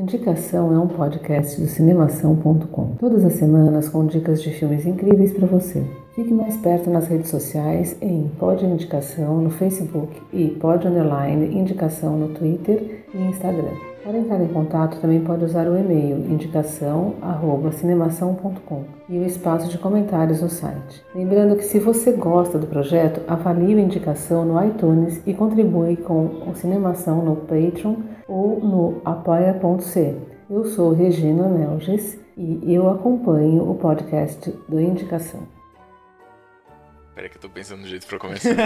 Indicação é um podcast do cinemação.com. Todas as semanas com dicas de filmes incríveis para você. Fique mais perto nas redes sociais em Pod Indicação no Facebook e Pod Underline Indicação no Twitter e Instagram. Para entrar em contato também pode usar o e-mail indicação@cinemação.com e o espaço de comentários no site. Lembrando que se você gosta do projeto, avalie o Indicação no iTunes e contribui com o Cinemação no Patreon ou no apoia.c. Eu sou Regina Melges e eu acompanho o podcast do Indicação. Peraí que eu tô pensando no jeito pra começar.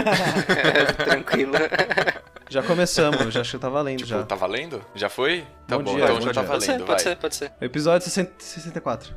Tranquilo. Já começamos, já acho que tá valendo tipo, já. tá valendo? Já foi? Tá Bom bom, dia, então bom já tá dia. Pode ser, valendo, pode vai. ser, pode ser. Episódio 60 64.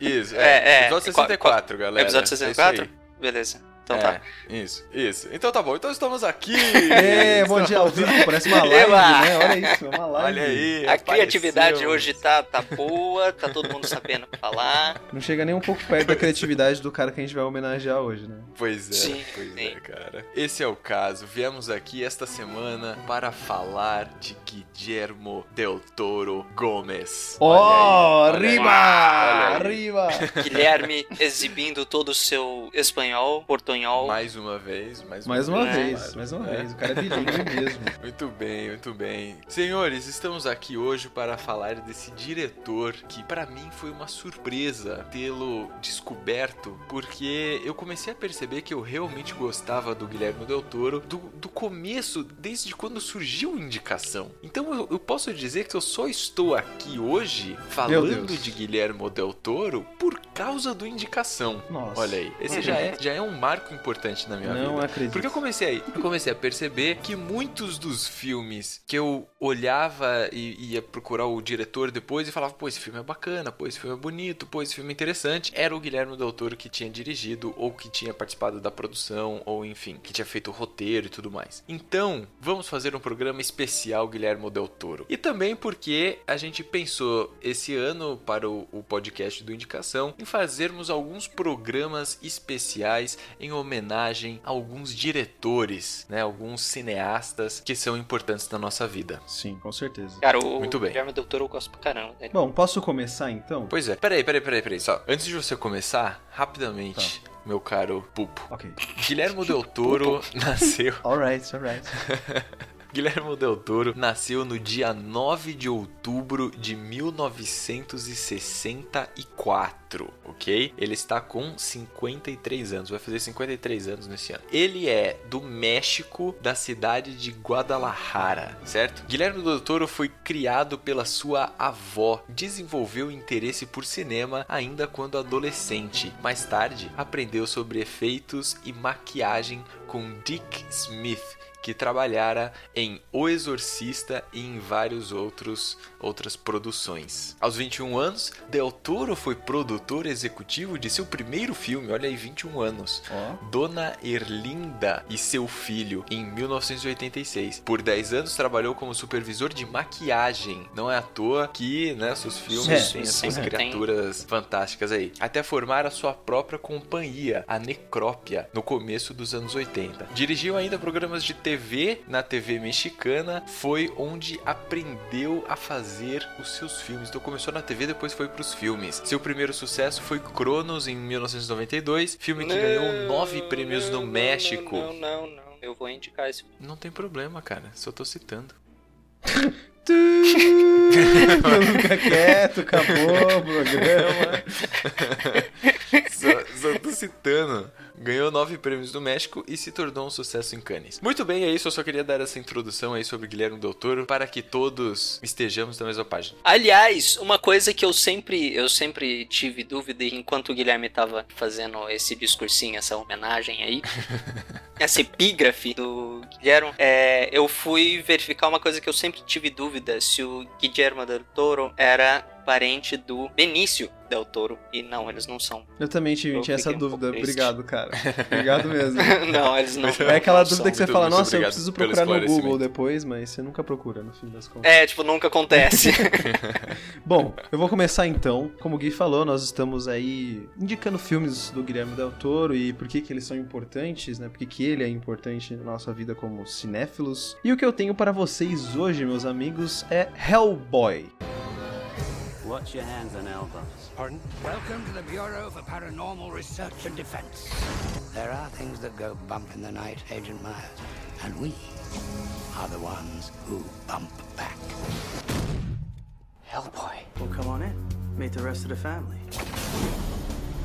Isso, É, é. é. Episódio Qual- 64, galera. Episódio É isso 64? aí. Beleza. Então é, tá. Isso, isso. Então tá bom, então estamos aqui. É, bom dia ao vivo, parece uma live, né? Olha isso, é uma live. Olha aí. A criatividade hoje tá, tá boa, tá todo mundo sabendo o que falar. Não chega nem um pouco perto da criatividade do cara que a gente vai homenagear hoje, né? Pois é, Sim, pois sim. é, cara. Esse é o caso. Viemos aqui esta semana para falar de Guillermo del Toro Gomes. Ó, Olha aí, olha aí, arriba! olha aí. Arriba! Guilherme exibindo todo o seu espanhol, portunhol. Mais uma vez, mais uma Mais uma É. vez, mais uma É. vez. O cara é bilíngue mesmo. Muito bem, muito bem. Senhores, estamos aqui hoje para falar desse diretor que para mim foi uma surpresa tê-lo descoberto, porque eu comecei a perceber que eu realmente gostava do Guilherme Del Toro do, do começo, desde quando surgiu a indicação. Então eu, eu posso dizer que eu só estou aqui hoje falando de Guilherme Del Toro por causa do indicação. Nossa. Olha aí, esse já é, já é um marco importante na minha vida. Não acredito. Porque eu comecei, eu comecei a perceber que muitos dos filmes que eu olhava e ia procurar o diretor depois e falava, pô, esse filme é bacana, pô, esse filme é bonito, pô, esse filme é interessante, era o Guilherme Del Toro que tinha dirigido ou que tinha participado da produção ou enfim, que tinha feito o roteiro e tudo mais. Então, vamos fazer um programa especial Guilherme Del Toro. E também porque a gente pensou esse ano para o, o podcast do Indicação em fazermos alguns programas especiais em homenagem a alguns diretores, né, alguns cineastas que são importantes na nossa vida. Sim, com certeza. Cara, o Muito bem. Guilherme Del Toro eu gosto pra caramba. né? Bom, posso começar então? Pois é. Peraí, peraí, peraí, peraí. Só, antes de você começar, rapidamente, meu caro Pupo. Ok. Guilhermo Del Toro nasceu. Alright, alright. Guilhermo Del Toro nasceu no dia 9 de outubro de 1964, ok? Ele está com 53 anos, vai fazer 53 anos nesse ano. Ele é do México, da cidade de Guadalajara, certo? Guilherme Del Toro foi criado pela sua avó, desenvolveu interesse por cinema ainda quando adolescente. Mais tarde, aprendeu sobre efeitos e maquiagem com Dick Smith, que trabalhara em O Exorcista e em vários outros outras produções. Aos 21 anos, Del Toro foi produtor executivo de seu primeiro filme, olha aí, 21 anos. Ó. Dona Erlinda e seu filho, em 1986. Por 10 anos trabalhou como supervisor de maquiagem. Não é à toa que, né, seus filmes É, têm essas sempre tem. criaturas fantásticas aí. Até formar a sua própria companhia, a Necrópia, no começo dos anos 80. Dirigiu ainda programas de TV na TV mexicana, foi onde aprendeu a fazer os seus filmes. Então começou na TV, depois foi para os filmes. Seu primeiro sucesso foi Cronos em 1992, filme que ganhou nove prêmios no não, México. Não, não, não. Eu vou indicar esse filme. Não tem problema, cara. Só tô citando. Fica quieto, acabou o programa. Só, só tô citando. Ganhou nove prêmios do México e se tornou um sucesso em Cannes. Muito bem, é isso. Eu só queria dar essa introdução aí sobre Guilherme Del Toro para que todos estejamos na mesma página. Aliás, uma coisa que eu sempre, eu sempre tive dúvida enquanto o Guilherme tava fazendo esse discursinho, essa homenagem aí, essa epígrafe do Guilherme, é, eu fui verificar uma coisa que eu sempre tive dúvida se o Guillermo del Toro era parente do Benício Del Toro. E não, eles não são. Eu também tive, Eu tinha essa um dúvida. Obrigado, cara. Obrigado mesmo. não, eles não. É aquela não dúvida são. que você Muito- fala, muito nossa, eu preciso procurar no Google depois, mas você nunca procura, no fim das contas. É, tipo, nunca acontece. Bom, eu vou começar então. Como o Gui falou, nós estamos aí indicando filmes do Guilherme Del Toro e por que, que eles são importantes, né? Por que, que ele é importante na nossa vida como cinéfilos. E o que eu tenho para vocês hoje, meus amigos, é Hellboy. Watch your hands and elbows. Pardon? Welcome to the Bureau for Paranormal Research and Defense. There are things that go bump in the night, Agent Myers, and we are the ones who bump back. Hellboy. Well, come on in. Meet the rest of the family.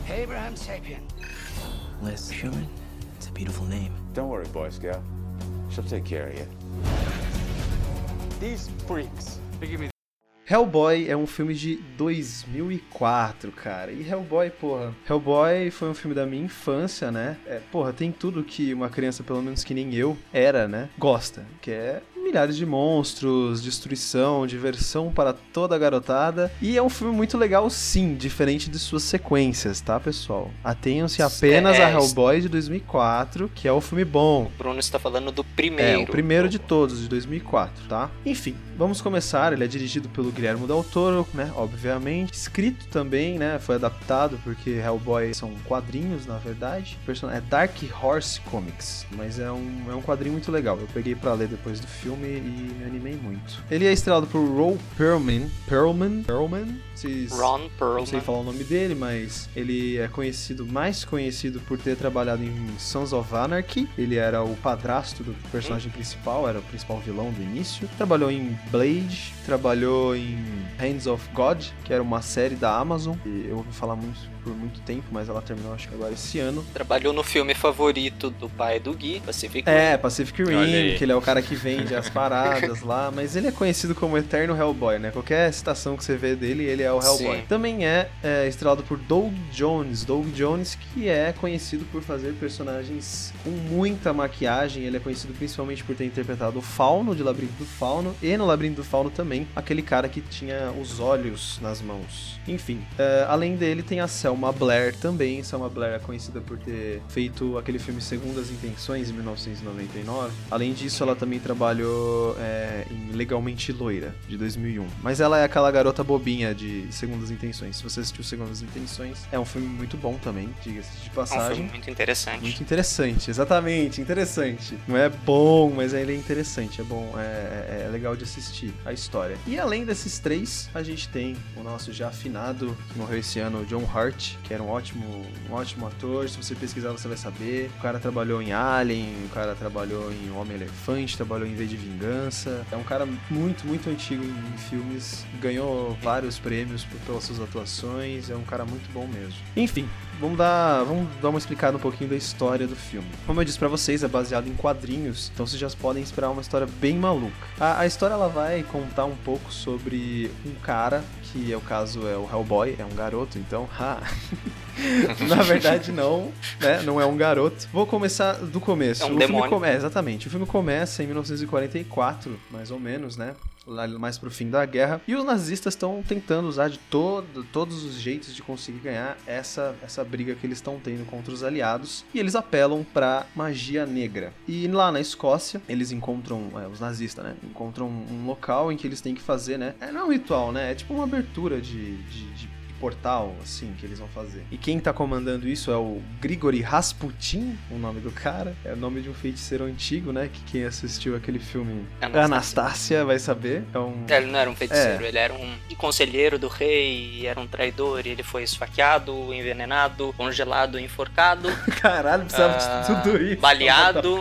Abraham Sapien. Liz Sherman. It's a beautiful name. Don't worry, Boy Scout. She'll take care of you. These freaks. They give me Hellboy é um filme de 2004, cara. E Hellboy, porra. Hellboy foi um filme da minha infância, né? É, porra, tem tudo que uma criança, pelo menos que nem eu, era, né? Gosta. Que é milhares de monstros, destruição, diversão para toda a garotada. E é um filme muito legal, sim, diferente de suas sequências, tá, pessoal? Atenham-se apenas É, a Hellboy de 2004, que é o filme bom. o Bruno está falando do É, primeiro. o primeiro de todos, de 2004, tá? Enfim, vamos começar. Ele é dirigido pelo Guilherme Del Toro, né? Obviamente. Escrito também, né? Foi adaptado, porque Hellboy são quadrinhos, na verdade. É Dark Horse Comics, mas é um, é um quadrinho muito legal. Eu peguei pra ler depois do filme e me animei muito. Ele é estrelado por Ron Perlman. Perlman? Perlman? Vocês... Ron Não sei Perlman. falar o nome dele, mas ele é conhecido, mais conhecido por ter trabalhado em Sons of Anarchy. Ele era o padrasto do personagem principal, era o principal vilão do início. Trabalhou em Blade, trabalhou em Hands of God, que era uma série da Amazon. E eu ouvi falar muito por muito tempo, mas ela terminou acho que agora esse ano. Trabalhou no filme favorito do pai do Gui, Pacific É, Pacific Olha Rim, aí. que ele é o cara que vende as paradas lá, mas ele é conhecido como Eterno Hellboy, né? Qualquer citação que você vê dele, ele é o Hellboy. Sim. Também é, é estrelado por Doug Jones. Doug Jones, que é conhecido por fazer personagens com muita maquiagem. Ele é conhecido principalmente por ter interpretado o Fauno de Labirinto do Fauno e no Labirinto do Fauno também, aquele cara que tinha os olhos nas mãos. Enfim, é, além dele tem a Selma Blair também. Selma Blair é conhecida por ter feito aquele filme Segundas Intenções em 1999. Além disso, ela também trabalhou é, em Legalmente Loira, de 2001. Mas ela é aquela garota bobinha de Segundas Intenções. Se você assistiu Segundas Intenções, é um filme muito bom também, diga-se de É um filme passagem. muito interessante. Muito interessante, exatamente, interessante. Não é bom, mas ele é interessante, é bom, é, é- é legal de assistir a história. E além desses três, a gente tem o nosso já afinado, que morreu esse ano, John Hurt, que era um ótimo, um ótimo ator. Se você pesquisar, você vai saber. O cara trabalhou em Alien, o cara trabalhou em Homem-Elefante, trabalhou em V de Vingança. É um cara muito, muito antigo em filmes, ganhou vários prêmios pelas suas atuações, é um cara muito bom mesmo. Enfim, vamos dar, vamos dar uma explicada um pouquinho da história do filme. Como eu disse pra vocês, é baseado em quadrinhos, então vocês já podem esperar uma história bem maluca. A, a história ela vai contar um pouco sobre um cara que é o caso é o Hellboy, é um garoto, então, ha. Na verdade não, né? Não é um garoto. Vou começar do começo. É um o filme demônio. come- é, exatamente. O filme começa em 1944, mais ou menos, né? Lá mais pro fim da guerra. E os nazistas estão tentando usar de todo, todos os jeitos de conseguir ganhar essa, essa briga que eles estão tendo contra os aliados. E eles apelam pra magia negra. E lá na Escócia, eles encontram, é, os nazistas, né? Encontram um local em que eles têm que fazer, né? É, não é um ritual, né? É tipo uma abertura de- de- de portal, assim, que eles vão fazer. E quem tá comandando isso é o Grigori Rasputin, o nome do cara. É o nome de um feiticeiro antigo, né? Que quem assistiu aquele filme Anastácia. Anastácia vai saber. É um... Ele não era um feiticeiro, É. ele era um conselheiro do rei, era um traidor, e ele foi esfaqueado, envenenado, congelado, enforcado, Caralho, precisava Ah, de tudo isso. baleado.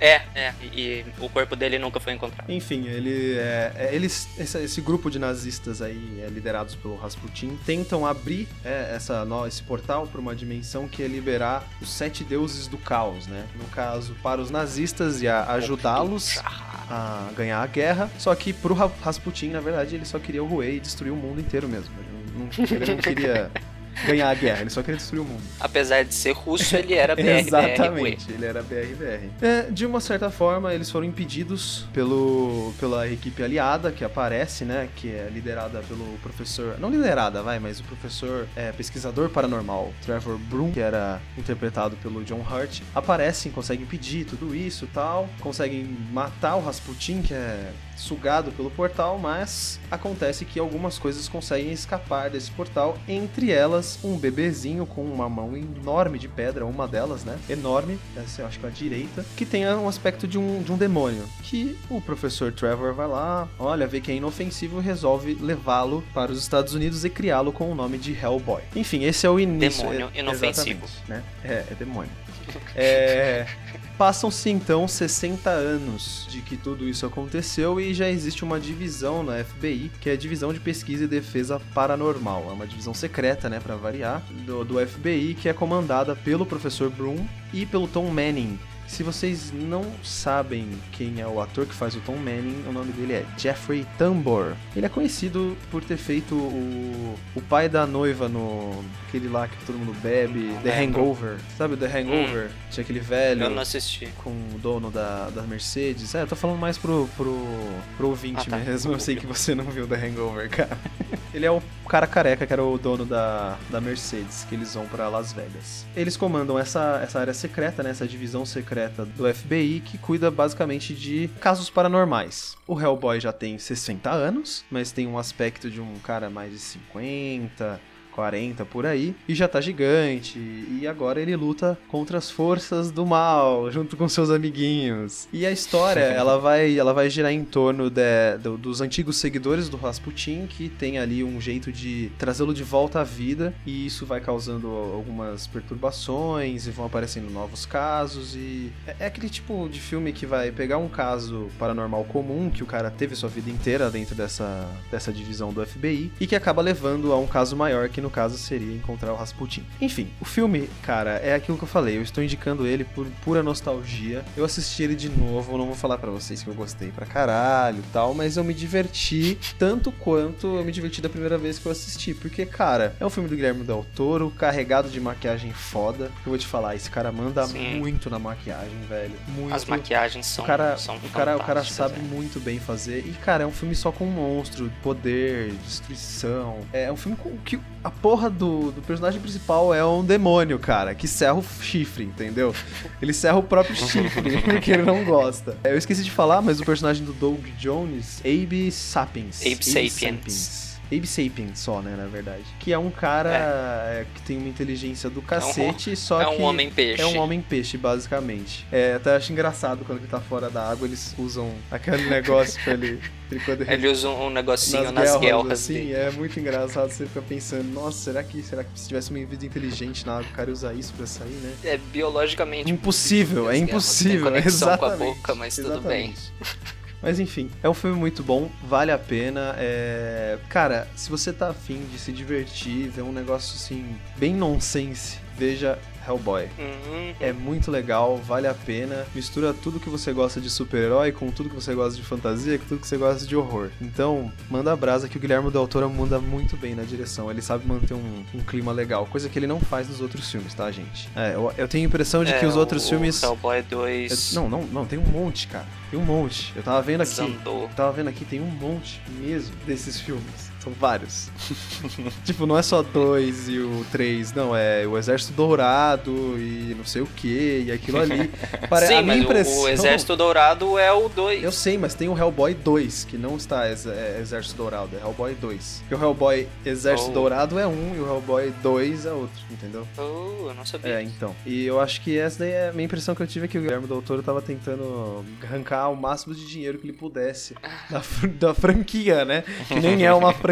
É, é, e, e o corpo dele nunca foi encontrado. Enfim, ele, é, é, eles, esse, esse grupo de nazistas aí, é, liderados pelo Rasputin, tentam abrir é, essa, esse portal para uma dimensão que é liberar os sete deuses do caos, né? No caso, para os nazistas e ajudá-los a ganhar a guerra. Só que pro Ra- Rasputin, na verdade, ele só queria o Ruei e destruir o mundo inteiro mesmo. Ele não, ele não queria ganhar a guerra, ele só queria destruir o mundo. Apesar de ser russo, ele era BR, Exatamente, ele era BRBR. É, de uma certa forma, eles foram impedidos pelo, pela equipe aliada que aparece, né? Que é liderada pelo professor. Não liderada, vai, mas o professor é, pesquisador paranormal, Trevor Broom, que era interpretado pelo John Hurt. Aparecem, conseguem impedir tudo isso e tal. Conseguem matar o Rasputin, que é sugado pelo portal, mas acontece que algumas coisas conseguem escapar desse portal, entre elas um bebezinho com uma mão enorme de pedra, uma delas, né? Enorme, essa eu acho que é a direita, que tem um aspecto de um, de um demônio. Que o professor Trevor vai lá, olha, vê que é inofensivo e resolve levá-lo para os Estados Unidos e criá-lo com o nome de Hellboy. Enfim, esse é o início. Demônio é, inofensivo. Né? É, é demônio. É, Passam-se então 60 anos de que tudo isso aconteceu e já existe uma divisão na FBI, que é a Divisão de Pesquisa e Defesa Paranormal. É uma divisão secreta, né, para variar, do, do FBI, que é comandada pelo professor Broom e pelo Tom Manning. Se vocês não sabem quem é o ator que faz o Tom Manning, o nome dele é Jeffrey Tambor. Ele é conhecido por ter feito o, o pai da noiva no aquele lá que todo mundo bebe, The Hangover. Sabe o The Hangover? Tinha aquele velho Eu não assisti. com o dono da, da Mercedes. É, eu tô falando mais pro, pro, pro ouvinte Ah, tá. mesmo. Eu sei que você não viu The Hangover, cara. Ele é o cara careca que era o dono da, da Mercedes, que eles vão pra Las Vegas. Eles comandam essa, essa área secreta, né, essa divisão secreta do FBI, que cuida basicamente de casos paranormais. O Hellboy já tem 60 anos, mas tem um aspecto de um cara mais de 50, 40 por aí, e já tá gigante, e agora ele luta contra as forças do mal, junto com seus amiguinhos. E a história, ela vai, ela vai girar em torno de- do- dos antigos seguidores do Rasputin, que tem ali um jeito de trazê-lo de volta à vida, e isso vai causando algumas perturbações, e vão aparecendo novos casos, e é, é aquele tipo de filme que vai pegar um caso paranormal comum, que o cara teve sua vida inteira dentro dessa, dessa divisão do FBI, e que acaba levando a um caso maior, que no caso seria encontrar o Rasputin. Enfim, o filme, cara, é aquilo que eu falei, eu estou indicando ele por pura nostalgia. Eu assisti ele de novo, não vou falar pra vocês que eu gostei pra caralho e tal, mas eu me diverti tanto quanto eu me diverti da primeira vez que eu assisti, porque, cara, é um filme do Guilherme Del Toro, carregado de maquiagem foda. Eu vou te falar, esse cara manda Sim. muito na maquiagem, velho. Muito. As maquiagens são, O cara, são o, cara, o cara sabe é. muito bem fazer. E, cara, é um filme só com monstro, poder, destruição. É um filme com que a porra do, do personagem principal é um demônio, cara, que serra o chifre, entendeu? Ele serra o próprio chifre, porque ele não gosta. Eu esqueci de falar, mas o personagem do Doug Jones, Abe Sapiens. Abe Sapiens. Abe Sapiens só, né, na verdade. Que é um cara é, que tem uma inteligência do cacete, só é um que... homem-peixe. É um homem-peixe, basicamente. É, até acho engraçado quando ele tá fora da água, eles usam aquele negócio pra ele. ele Ele usa um negocinho nas, guelras, guelras assim, dele. é muito engraçado. Você fica pensando, nossa, será que, será que se tivesse uma vida inteligente na água, o cara ia usar isso pra sair, né? É biologicamente Impossível, é As guerras impossível, conexão com a exatamente. boca, mas tudo bem. Mas enfim, é um filme muito bom, vale a pena. É... Cara, se você tá afim de se divertir, ver um negócio assim, bem nonsense, veja Hellboy. Uhum. É muito legal, vale a pena. Mistura tudo que você gosta de super-herói com tudo que você gosta de fantasia, com tudo que você gosta de horror. Então, manda a brasa que o Guilherme Del Toro manda muito bem na direção. Ele sabe manter um, um clima legal, coisa que ele não faz nos outros filmes, tá, gente? É, eu, eu tenho a impressão de É, que os outros o filmes. Hellboy 2 Eu- não, não, não, tem um monte, cara. Tem um monte. Eu tava vendo aqui. Zandou. Eu tava vendo aqui, tem um monte mesmo desses filmes. São vários. tipo, não é só dois e o três, não. É o Exército Dourado e não sei o que e aquilo ali. Pare- Sim, a minha impressão... o Exército Dourado é o 2. Eu sei, mas tem o Hellboy 2, que não está ex- é, Exército Dourado, é Hellboy 2. Porque o Hellboy Exército Oh. Dourado é um e o Hellboy 2 é outro, entendeu? Oh, eu não sabia. É, então. E eu acho que essa daí é a minha impressão que eu tive é que o Guilherme Del Toro tava tentando arrancar o máximo de dinheiro que ele pudesse da, fr- da franquia, né? Que nem é uma franquia,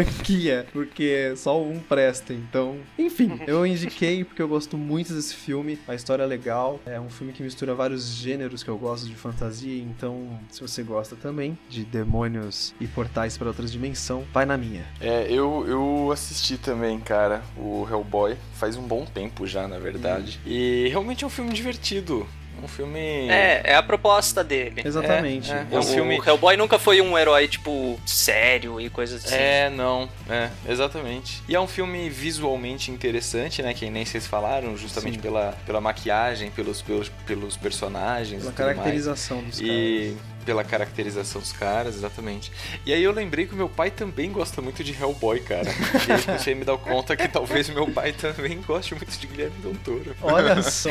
porque só um presta. Então, enfim, eu indiquei porque eu gosto muito desse filme. A história é legal. É um filme que mistura vários gêneros que eu gosto de fantasia. Então, se você gosta também de demônios e portais para outras dimensões, vai na minha. É, eu, eu assisti também, cara, o Hellboy, faz um bom tempo já, na verdade. E realmente é um filme divertido. Um filme. É, é a proposta dele. Exatamente. É, é. O, um filme- o Hellboy nunca foi um herói, tipo, sério e coisas assim. É, não, é, exatamente. E é um filme visualmente interessante, né? Que nem vocês falaram, justamente Sim. pela, pela maquiagem, pelos, pelos, pelos personagens. Pela e caracterização dos E pela caracterização dos caras, exatamente. E aí eu lembrei que o meu pai também gosta muito de Hellboy, cara. e aí comecei a me dar conta que talvez meu pai também goste muito de Guilherme Del Toro. Olha só!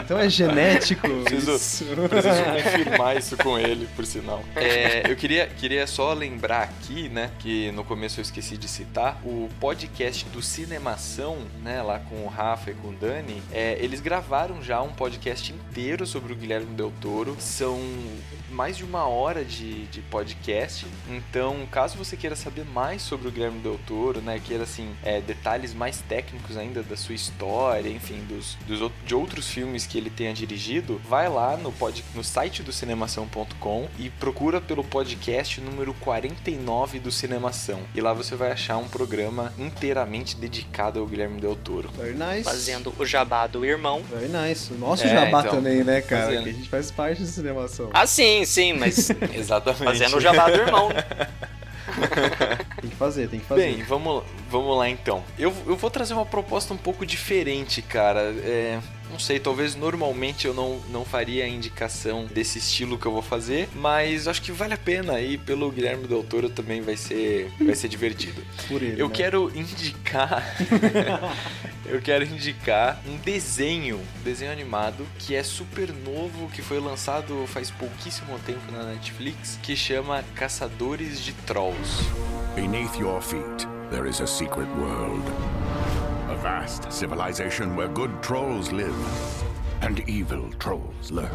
então é genético. Preciso- isso. Preciso confirmar isso com ele, por sinal. É, eu queria, queria só lembrar aqui, né, que no começo eu esqueci de citar, o podcast do Cinemação, né, lá com o Rafa e com o Dani, é, eles gravaram já um podcast inteiro sobre o Guilherme Del Toro. São Halloween. Mais de uma hora de, de podcast. Então, caso você queira saber mais sobre o Guilherme Del Toro, né, queira, assim, é, detalhes mais técnicos ainda da sua história, enfim, dos, dos, de outros filmes que ele tenha dirigido, vai lá no, pod, no site do cinemação.com e procura pelo podcast número 49 do Cinemação. E lá você vai achar um programa inteiramente dedicado ao Guilherme Del Toro. Very nice. Fazendo o jabá do irmão. Very nice. O nosso É, jabá então, também, né, cara? fazendo. Que a gente faz parte do cinemação. Ah, sim, sim, mas Exatamente. fazendo o jabá do irmão. Tem que fazer, tem que fazer. Bem, vamos, vamos lá então. Eu, eu vou trazer uma proposta um pouco diferente, cara. É, não sei, talvez normalmente eu não, não faria a indicação desse estilo que eu vou fazer, mas acho que vale a pena e pelo Guilherme Del Toro também vai ser, vai ser divertido. Por ele, Eu né? quero indicar. eu quero indicar um desenho, um desenho animado que é super novo, que foi lançado faz pouquíssimo tempo na Netflix, que chama Caçadores de Trolls. Beneath your feet, there is a secret world. A vast civilization where good trolls live and evil trolls lurk.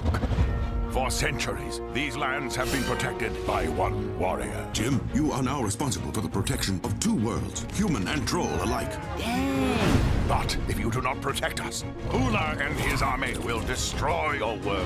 For centuries, these lands have been protected by one warrior. Jim, you are now responsible for the protection of two worlds, human and troll alike. But if you do not protect us, Hula and his army will destroy your world.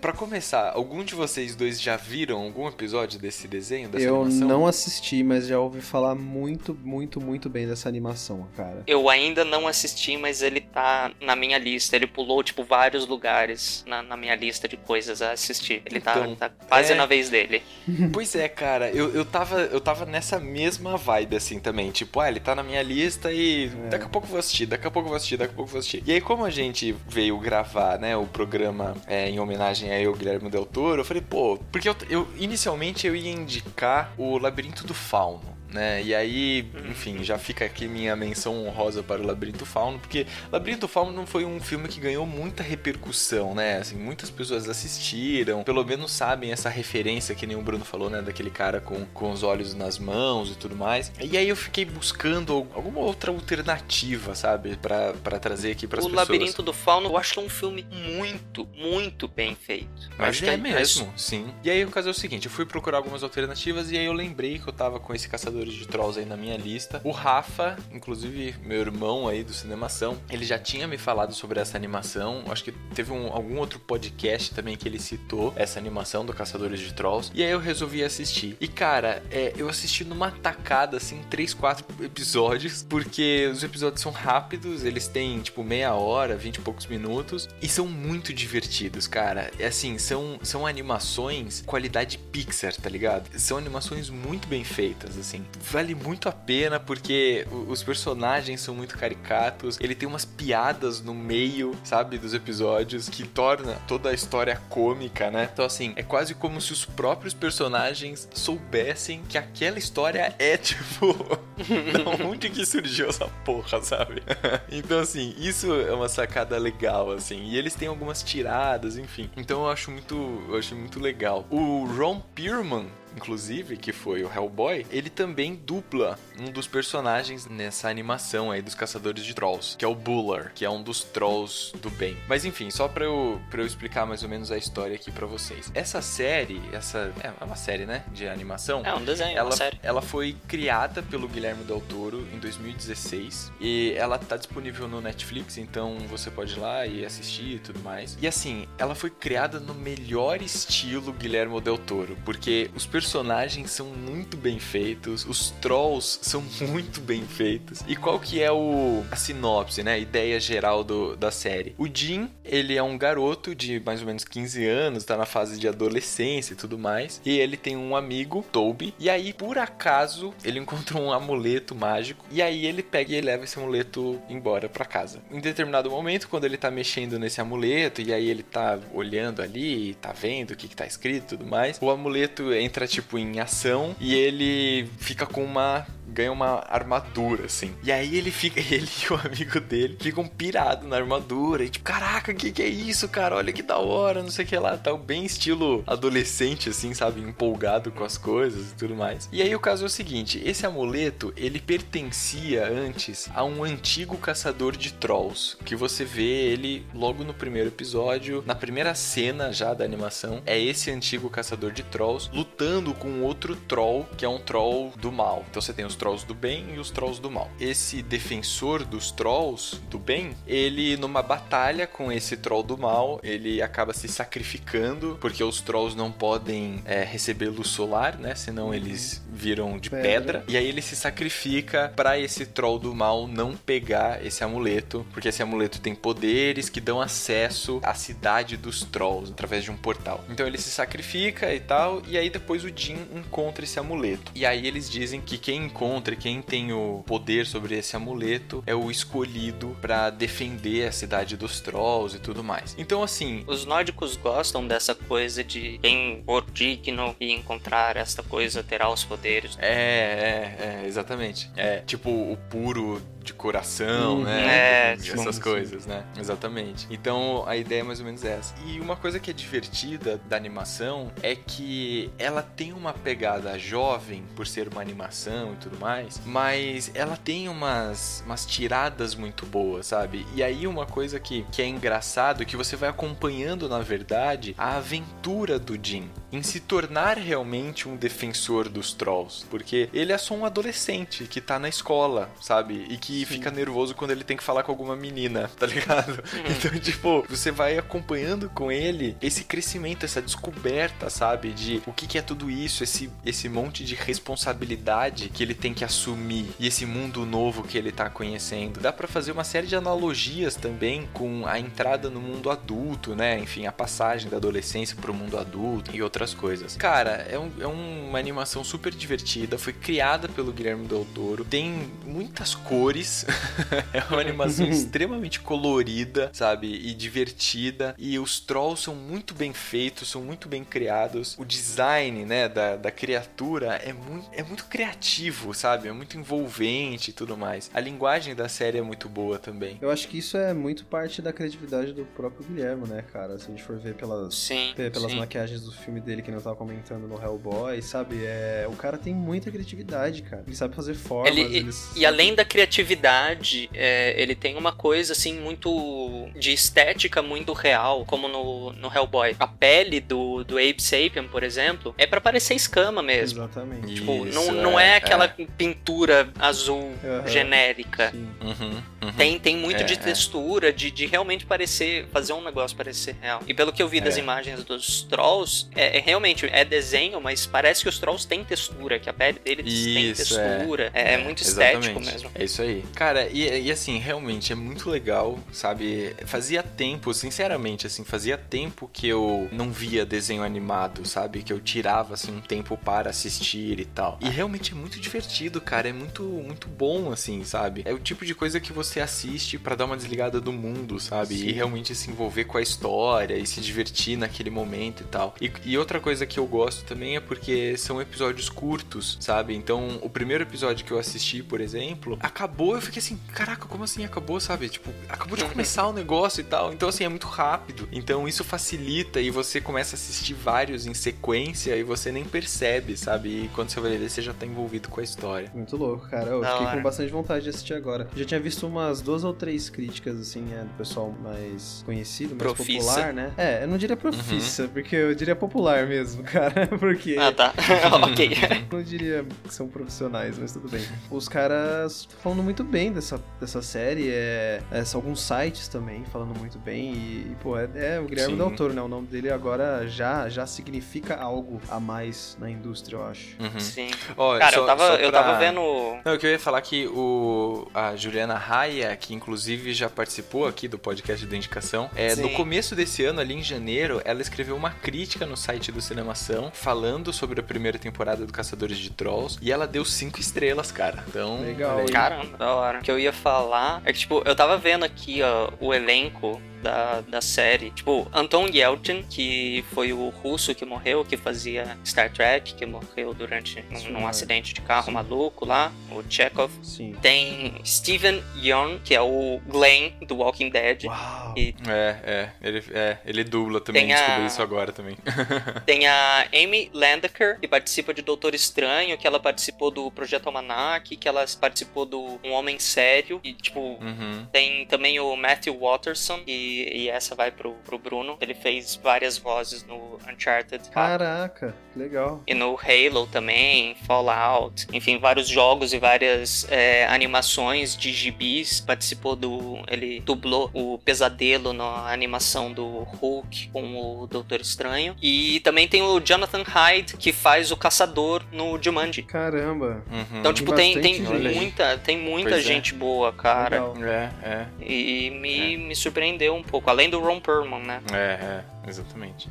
Pra começar, algum de vocês dois já viram algum episódio desse desenho, dessa Eu animação? não assisti, mas já ouvi falar muito, muito, muito bem dessa animação, cara. Eu ainda não assisti, mas ele tá na minha lista. Ele pulou, tipo, vários lugares na, na minha lista de coisas a assistir. Ele tá, Então, tá quase é- na vez dele. Pois é, cara, eu, eu, tava, eu tava nessa mesma vibe assim também. Tipo, ah, ele tá na minha lista e daqui a pouco eu vou assistir, daqui a pouco eu vou assistir, daqui a pouco eu vou assistir. E aí, como a gente veio gravar, né, o programa é, em homenagem a eu, Guilherme Del Toro, eu falei, pô, porque eu, eu inicialmente eu ia indicar o Labirinto do Fauno. Né? E aí, enfim, já fica aqui minha menção honrosa para o Labirinto Fauno, porque Labirinto Fauno não foi um filme que ganhou muita repercussão, né? Assim, muitas pessoas assistiram, pelo menos sabem essa referência que nem o Bruno falou, né? Daquele cara com, com os olhos nas mãos e tudo mais. E aí eu fiquei buscando al- alguma outra alternativa, sabe? Pra pra trazer aqui para as o pessoas. Labirinto do Fauno, eu acho que é um filme muito, muito bem feito. Mas acho que é mesmo, sim. E aí o caso é o seguinte, eu fui procurar algumas alternativas e aí eu lembrei que eu tava com esse Caçadores de Trolls aí na minha lista. O Rafa, inclusive meu irmão aí do Cinemação, ele já tinha me falado sobre essa animação. Acho que teve um- algum outro podcast também que ele citou essa animação do Caçadores de Trolls. E aí eu resolvi assistir. E cara, é, eu assisti numa tacada, assim, três, quatro episódios, porque os episódios são rápidos, eles têm tipo meia hora, vinte e poucos minutos, e são muito divertidos, cara. É assim, são, são animações qualidade Pixar, tá ligado? São animações muito bem feitas, assim. Vale muito a pena porque os personagens são muito caricatos, ele tem umas piadas no meio, sabe, dos episódios que torna toda a história cômica, né? Então, assim, é quase como se os próprios personagens soubessem que aquela história é tipo. da onde que surgiu essa porra, sabe? então, assim, isso é uma sacada legal, assim. E eles têm algumas tiradas, enfim. Então eu acho muito. Eu acho muito legal. O Ron Perlman. Inclusive, que foi o Hellboy, ele também dupla um dos personagens nessa animação aí dos Caçadores de Trolls, que é o Buller, que é um dos Trolls do bem. Mas enfim, só pra eu, pra eu explicar mais ou menos a história aqui pra vocês. Essa série, essa. É uma série, né? De animação. É um desenho, ela, uma série. ela foi criada pelo Guilherme Del Toro em 2016 e ela tá disponível no Netflix, então você pode ir lá e assistir e tudo mais. E assim, ela foi criada no melhor estilo Guilherme Del Toro, porque os personagens personagens são muito bem feitos, os trolls são muito bem feitos. E qual que é o a sinopse, né? A ideia geral do, da série. O Jim, ele é um garoto de mais ou menos 15 anos, tá na fase de adolescência e tudo mais. E ele tem um amigo, Toby, e aí por acaso ele encontrou um amuleto mágico e aí ele pega e leva esse amuleto embora para casa. Em determinado momento, quando ele tá mexendo nesse amuleto e aí ele tá olhando ali, tá vendo o que, que tá escrito e tudo mais, o amuleto entra tipo em ação e ele fica com uma ganha uma armadura, assim. E aí ele fica, ele e o amigo dele ficam pirados na armadura. E tipo, caraca, que que é isso, cara? Olha que da hora, não sei o que lá. Tá bem estilo adolescente, assim, sabe? Empolgado com as coisas e tudo mais. E aí o caso é o seguinte: esse amuleto, ele pertencia antes a um antigo caçador de trolls. Que você vê ele logo no primeiro episódio, na primeira cena já da animação. É esse antigo caçador de trolls lutando com outro troll, que é um troll do mal. Então você tem os trolls do bem e os trolls do mal. Esse defensor dos trolls do bem, ele numa batalha com esse troll do mal, ele acaba se sacrificando porque os trolls não podem é, receber luz solar, né? Senão eles viram de pedra. Pedra. E aí ele se sacrifica para esse troll do mal não pegar esse amuleto, porque esse amuleto tem poderes que dão acesso à cidade dos trolls através de um portal. Então ele se sacrifica e tal, e aí depois o Jin encontra esse amuleto. E aí eles dizem que quem encontra, quem tem o poder sobre esse amuleto é o escolhido para defender a cidade dos trolls e tudo mais. Então assim, Os nórdicos gostam dessa coisa de quem for digno e encontrar esta coisa terá os poderes. É, é, é, exatamente. É, tipo o puro de coração, Uhum. né? É, Essas sim, coisas, né? Exatamente. Então a ideia é mais ou menos essa. E uma coisa que é divertida da animação é que ela tem uma pegada jovem, por ser uma animação e tudo mais, mas ela tem umas, umas tiradas muito boas, sabe? E aí uma coisa que, que é engraçado é que você vai acompanhando, na verdade, a aventura do Jim em se tornar realmente um defensor dos trolls. Porque ele é só um adolescente que tá na escola, sabe? E que fica nervoso quando ele tem que falar com alguma menina, tá ligado? Então, tipo, você vai acompanhando com ele esse crescimento, essa descoberta, sabe? De o que, que é tudo isso, esse, esse monte de responsabilidade que ele tem que assumir e esse mundo novo que ele tá conhecendo. Dá pra fazer uma série de analogias também com a entrada no mundo adulto, né? Enfim, a passagem da adolescência pro mundo adulto e outras coisas. Cara, é, um- é uma animação super divertida, foi criada pelo Guilherme Del Toro, tem muitas cores, é uma animação extremamente colorida, sabe? E divertida. E os trolls são muito bem feitos, são muito bem criados. O design, né, da, da criatura é muito, é muito criativo, sabe? É muito envolvente e tudo mais. A linguagem da série é muito boa também. Eu acho que isso é muito parte da criatividade do próprio Guilherme, né, cara? Se a gente for ver pelas, Sim, pe- pelas sim. maquiagens do filme dele que eu tava comentando no Hellboy, sabe? É, o cara tem muita criatividade, cara. Ele sabe fazer formas. Ele- ele e além da criatividade, é, ele tem uma coisa assim muito de estética muito real, como no, no Hellboy. A pele do, do Abe Sapien, por exemplo, é pra parecer escama mesmo. Exatamente. Tipo, Isso, não, não é, é, aquela pintura azul Aham. genérica. Uhum, uhum. Tem, tem muito É, de é. textura, de, de realmente parecer, fazer um negócio parecer real. E pelo que eu vi das É. imagens dos trolls, é, é realmente, é desenho, mas parece que os trolls têm textura, que a pele deles tem Isso, é. textura. É, é muito estético Exatamente. mesmo. É isso aí. Cara, e, e assim, realmente é muito legal, sabe? Fazia tempo, sinceramente, assim, fazia tempo que eu não via desenho animado, sabe? Que eu tirava, assim, um tempo para assistir e tal. E realmente é muito divertido, cara. É muito, muito bom, assim, sabe? É o tipo de coisa que você assiste pra dar uma desligada do mundo, sabe? E realmente se envolver com a história e se divertir naquele momento e tal. E, e outra coisa que eu gosto também é porque são episódios curtos, sabe? Então, o primeiro episódio que eu assisti, por exemplo, acabou, eu fiquei assim, caraca, como assim acabou, sabe? Tipo, acabou de começar o negócio e tal. Então, assim, é muito rápido. Então, isso facilita e você começa a assistir vários em sequência e você nem percebe, sabe? E quando você vai ver, você já tá envolvido com a história. História. Muito louco, cara. Eu Da fiquei hora. com bastante vontade de assistir agora. Já tinha visto umas duas ou três críticas, assim, é, do pessoal mais conhecido, mais Profissa. popular, né? É, eu não diria profissa, Uhum. porque eu diria popular mesmo, cara. Porque Ah, tá. ok. não diria que são profissionais, mas tudo bem. Os caras falando muito bem dessa, dessa série, é, é, são alguns sites também falando muito bem. E, e, pô, é, é o Guilherme Sim. Del Toro, né? O nome dele agora já, já significa algo a mais na indústria, eu acho. Uhum. Sim. Ó, Cara, só- eu tava, só eu pra- tava vendo. Não, eu queria falar que o, a Juliana Raia, que inclusive já participou aqui do podcast da indicação, é, Sim. no começo desse ano, ali em janeiro, ela escreveu uma crítica no site do Cinemação falando sobre a primeira temporada do Caçadores de Trolls e ela deu cinco estrelas, cara. Então, Legal. Caramba, da hora. O que eu ia falar é que, tipo, eu tava vendo aqui, ó, o elenco da, da série. Tipo, Anton Yelchin, que foi o russo que morreu, que fazia Star Trek, que morreu durante um, num é. acidente de carro Sim. maluco lá, o Chekhov. Sim. Tem Steven Yeun, que é o Glenn do Walking Dead. Uau! E É, é, ele, é, ele dubla também, a- descobri isso agora também. Tem a Amy Landecker, que participa de Doutor Estranho, que ela participou do Projeto Almanac, que ela participou do Um Homem Sério. E, tipo, Uhum. Tem também o Matthew Watterson, e, e essa vai pro, pro Bruno. Ele fez várias vozes no Uncharted. Caraca, que legal. E no Halo também, Fallout, enfim, vários jogos e várias é, animações de gibis. Participou do. Ele dublou o pesadelo na animação do Hulk com o Doutor Estranho. E também tem o Jonathan Hyde, que faz o caçador no Jumanji. Caramba. Uhum. Então, tipo, tem, tem gente. muita, tem muita Pois é. gente boa, cara. Legal. É, é, E me, me surpreendeu um pouco. Além do Ron Perlman, né? é, é, exatamente.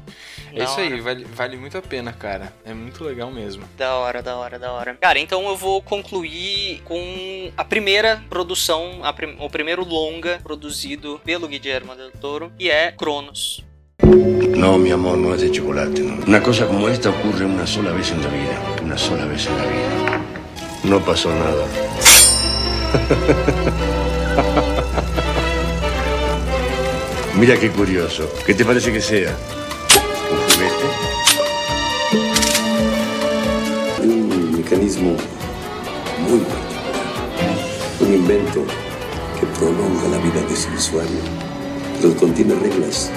É Da isso aí, hora. vale, vale muito a pena, cara. É muito legal mesmo. Da hora, da hora, da hora. Cara, então eu vou concluir com a primeira produção, a prim- o primeiro longa produzido pelo Guillermo del Toro, que é Cronos. No, mi amor, no es de chocolate, no. Una cosa como esta ocurre una sola vez en la vida. Una sola vez en la vida. No pasó nada. Mira qué curioso. ¿Qué te parece que sea? ¿Un juguete? Un mecanismo muy particular. Un invento que prolonga la vida de su usuario, pero contiene reglas.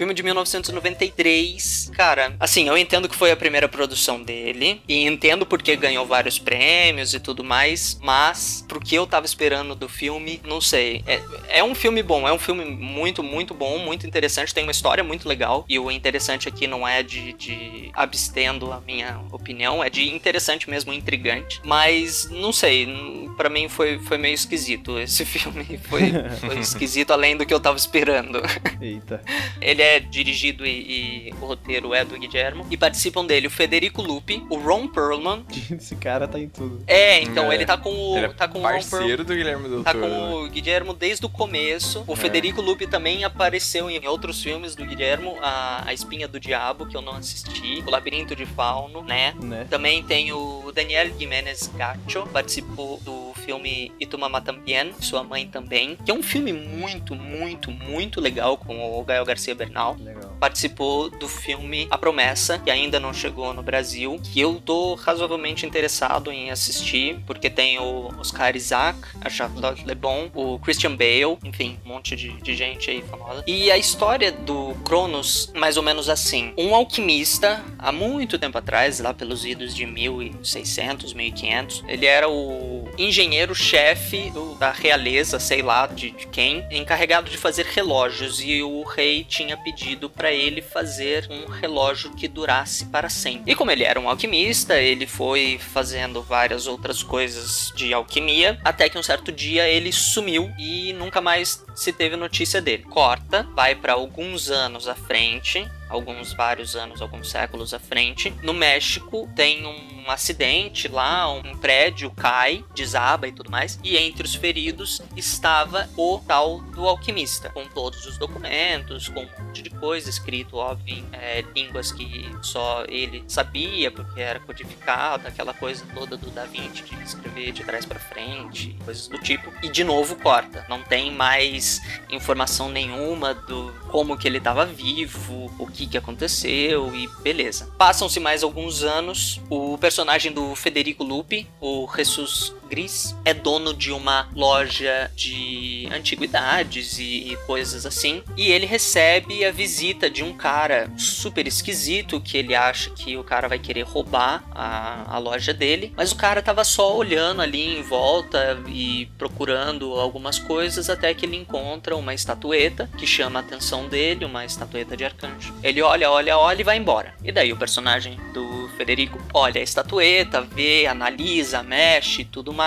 Filme de 1993. Cara, assim, eu entendo que foi a primeira produção dele. E entendo porque ganhou vários prêmios e tudo mais. Mas, pro que eu tava esperando do filme, não sei. É, é um filme bom, é um filme muito, muito bom, muito interessante. Tem uma história muito legal. E o interessante aqui não é de, de abstendo a minha opinião, é de interessante mesmo, intrigante. Mas, não sei, pra mim foi, foi meio esquisito. Esse filme foi, foi esquisito além do que eu tava esperando. Eita. Ele é dirigido e, e o roteiro é do Guillermo. E participam dele o Federico Lupi, o Ron Perlman. Esse cara tá em tudo. É, então É. ele tá com o. Ele é tá com o Ron Perlman. parceiro do Guilherme Del Tá Toro. né? com o Guillermo desde o começo. O É. Federico Lupi também apareceu em outros filmes do Guillermo. A, a Espinha do Diabo, que eu não assisti. O Labirinto de Fauno, né? Né? Também tem o Daniel Jiménez Gacho, participou do filme Itumama Tambien, sua mãe também, que é um filme muito, muito, muito legal com o Gael Garcia Bernal. Legal. Participou do filme A Promessa, que ainda não chegou no Brasil, que eu tô razoavelmente interessado em assistir, porque tem o Oscar Isaac, a Charlotte Le Bon, o Christian Bale, enfim, um monte de, de gente aí famosa. E a história do Cronos, mais ou menos assim: um alquimista, há muito tempo atrás, lá pelos idos de 1600, 1500, ele era o engenheiro-chefe da realeza, sei lá de, de quem, encarregado de fazer relógios. E o rei tinha pedido para ele fazer um relógio que durasse para sempre. E como ele era um alquimista, ele foi fazendo várias outras coisas de alquimia, até que um certo dia ele sumiu e nunca mais se teve notícia dele. Corta, vai para alguns anos à frente, alguns vários anos, alguns séculos à frente. No México tem um acidente lá, um prédio cai, desaba e tudo mais. E entre os feridos estava o tal do alquimista, com todos os documentos, com um monte de coisa escrito, óbvio, em é, línguas que só ele sabia, porque era codificado, aquela coisa toda do Da Vinci de escrever de trás para frente, coisas do tipo. E de novo corta, não tem mais informação nenhuma do como que ele estava vivo, o que que, que aconteceu e beleza. Passam-se mais alguns anos, o personagem do Federico Lupi, o Jesus Gris, é dono de uma loja de antiguidades e, e coisas assim, e ele recebe a visita de um cara super esquisito que ele acha que o cara vai querer roubar a, a loja dele, mas o cara tava só olhando ali em volta e procurando algumas coisas até que ele encontra uma estatueta que chama a atenção dele, uma estatueta de arcanjo. Ele olha, olha, olha e vai embora. E daí o personagem do Federico olha a estatueta, vê, analisa, mexe tudo mais,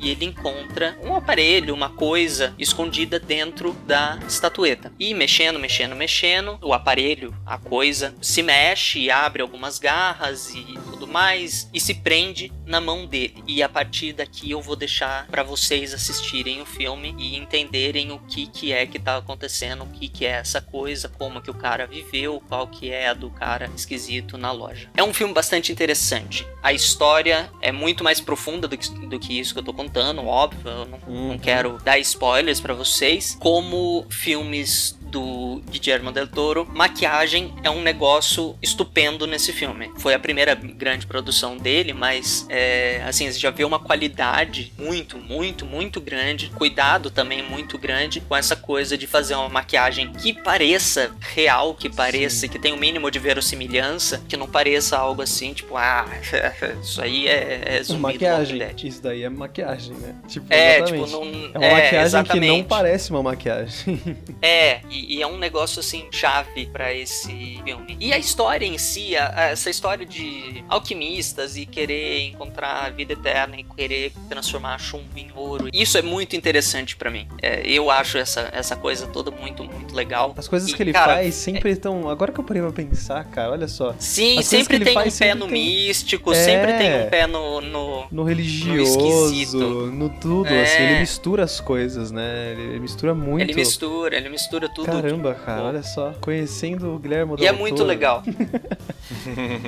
e ele encontra um aparelho, uma coisa escondida dentro da estatueta. E mexendo, mexendo, mexendo, o aparelho, a coisa, se mexe e abre algumas garras e tudo mais, e se prende na mão dele. E a partir daqui eu vou deixar para vocês assistirem o filme e entenderem o que, que é que tá acontecendo, o que, que é essa coisa, como que o cara viveu, qual que é a do cara esquisito na loja. É um filme bastante interessante. A história é muito mais profunda do que, do que isso que eu tô contando, óbvio. Eu não, Uhum. não quero dar spoilers para vocês. Como filmes do Guillermo del Toro, maquiagem é um negócio estupendo nesse filme. Foi a primeira grande produção dele, mas é, assim, você já vê uma qualidade muito, muito, muito grande, cuidado também muito grande com essa coisa de fazer uma maquiagem que pareça real, que pareça, que tenha o mínimo de verossimilhança, que não pareça algo assim, tipo, ah, isso aí é, é zumbi do maquiagem. Isso daí é maquiagem, né? Tipo, É, exatamente. tipo, não- é uma é, maquiagem que não exatamente. parece uma maquiagem. É, e, e é um negócio assim chave pra esse filme. E a história em si, a- essa história de alquimistas e querer encontrar a vida eterna e querer transformar chumbo em ouro, isso é muito interessante pra mim. É, eu acho essa, essa coisa toda muito, muito legal. As coisas E, que ele cara, faz sempre estão. Agora que eu parei pra pensar, cara, olha só. Sim, sempre tem um pé no tem- místico, É. sempre tem um pé no. no... No religioso, no tudo, É. assim, ele mistura as coisas, né? Ele, ele mistura muito. Ele mistura, ele mistura tudo. Caramba, cara, olha só. Conhecendo o Guilherme E é muito legal.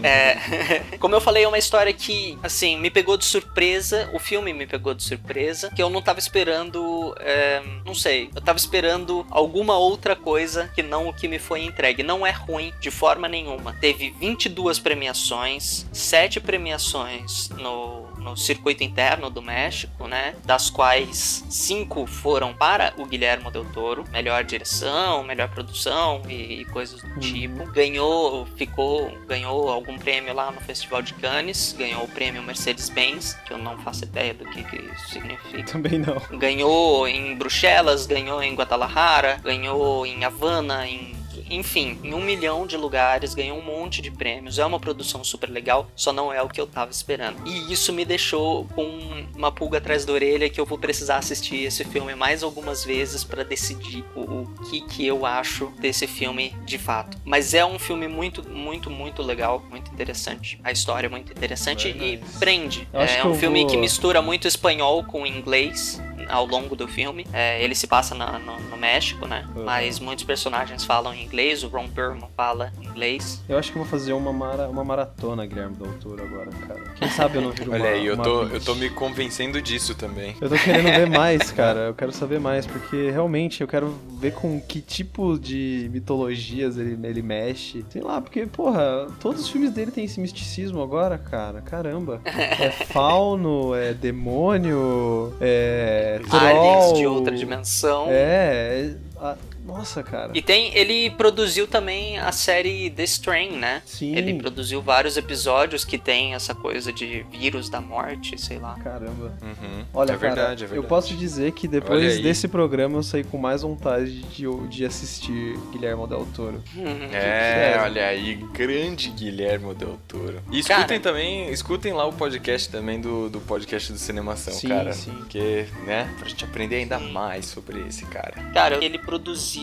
É, como eu falei, é uma história que, assim, me pegou de surpresa. O filme me pegou de surpresa. Que eu não tava esperando. é, não sei. Eu tava esperando alguma outra coisa que não o que me foi entregue. Não é ruim de forma nenhuma. Teve 22 premiações, 7 premiações no, no circuito interno do México, né? Das quais 5 foram para o Guilherme Del Toro. Melhor direção, melhor produção e, e coisas do tipo. Ganhou, ficou, ganhou algum prêmio lá no Festival de Cannes. Ganhou o prêmio Mercedes-Benz, que eu não faço ideia do que, que isso significa. Também não. Ganhou em Bruxelas, ganhou em Guadalajara, ganhou em Havana, em enfim, em um milhão de lugares, ganhou um monte de prêmios. É uma produção super legal, só não é o que eu tava esperando. E isso me deixou com uma pulga atrás da orelha que eu vou precisar assistir esse filme mais algumas vezes para decidir o, o que que eu acho desse filme de fato. Mas é um filme muito, muito, muito legal, muito interessante. A história é muito interessante e prende. É um filme vou- que mistura muito espanhol com inglês ao longo do filme. É, ele se passa na- no, no México, né? Uhum. Mas muitos personagens falam inglês, o Ron Perlman fala inglês. Eu acho que eu vou fazer uma, mara- uma maratona, Guilherme Del Toro, agora, cara. Quem sabe eu não viro uma Olha aí, eu uma tô, eu tô me convencendo disso também. Eu tô querendo ver mais, cara. Eu quero saber mais, porque realmente eu quero ver com que tipo de mitologias ele, ele mexe. Sei lá, porque, porra, todos os filmes dele têm esse misticismo agora, cara. Caramba. É fauno, é demônio, é. Aliens troll. de outra dimensão. É. é- a- Nossa, cara. E tem, ele produziu também a série The Strain, né? Sim. Ele produziu vários episódios que tem essa coisa de vírus da morte, sei lá. Caramba. Uhum. Olha, é cara, verdade, é eu verdade. posso dizer que depois desse programa eu saí com mais vontade de, de assistir Guilherme Del Toro. É, Sério. olha aí, grande Guilherme Del Toro. E escutem Cara. também, escutem lá o podcast também do, do podcast do Cinemação, Sim, cara. sim. Porque, né, pra gente aprender ainda mais sobre esse cara. Cara, ele produziu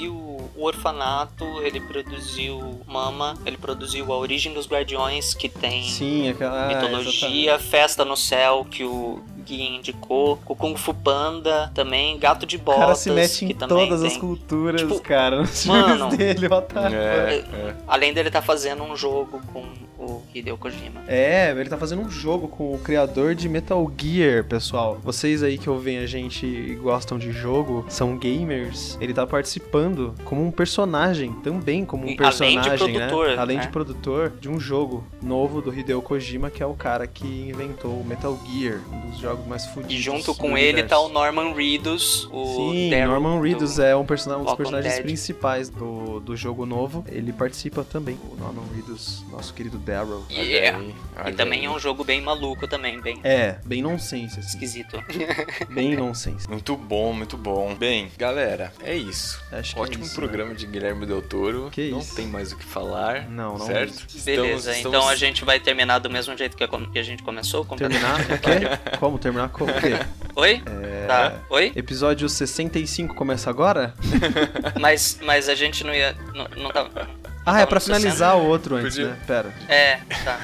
O Orfanato, ele produziu Mama, ele produziu A Origem dos Guardiões, que tem Sim, aquela. ah, mitologia, Festa no Céu, que o Gui indicou, o Kung Fu Panda também, Gato de O Botas, cara se mete que em todas as tem- culturas, Tipo, cara. Nos mano, dele, the É, é. Além dele tá fazendo um jogo com o Hideo Kojima. É, ele tá fazendo um jogo com o criador de Metal Gear, pessoal. Vocês aí que ouvem a gente e gostam de jogo, são gamers. Ele tá participando como um personagem, também como um E além de personagem, produtor, né? Além né? de produtor de um jogo novo do Hideo Kojima, que é o cara que inventou o Metal Gear, um dos jogos mais fodidos. E junto do com ele universo. tá o Norman Reedus, o Sim, Daryl Norman Reedus do- é um, person- um dos personagens Dead. principais do, do jogo novo. Ele participa também, o Norman Reedus, nosso querido Daryl. Yeah. aí, E também aí. é um jogo bem maluco também, bem É, bem nonsense, assim. esquisito. Bem nonsense. Muito bom, muito bom. Bem, galera, é isso. Acho que é Ótimo isso, programa de Guilherme Del Toro. Que não isso. tem mais o que falar. Não, não certo? Beleza, Estamos- então estamos- a gente vai terminar do mesmo jeito que a, que a gente começou? com Terminar? O quê? Como? Terminar com o quê? Oi? É... Tá. Oi? Episódio 65 começa agora? Mas, mas a gente não ia. Não, não tava. Ah, é pra no 60. finalizar o outro antes, Podia. né? Pera. É, tá.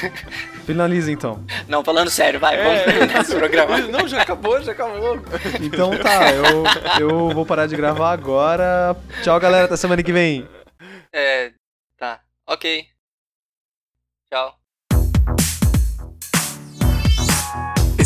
Finaliza então. Não, falando sério, vai, É, vamos terminar esse programa. Não, já acabou, já acabou. Então tá, eu, eu vou parar de gravar agora. Tchau, galera. Até semana que vem. É, tá. Ok. Tchau.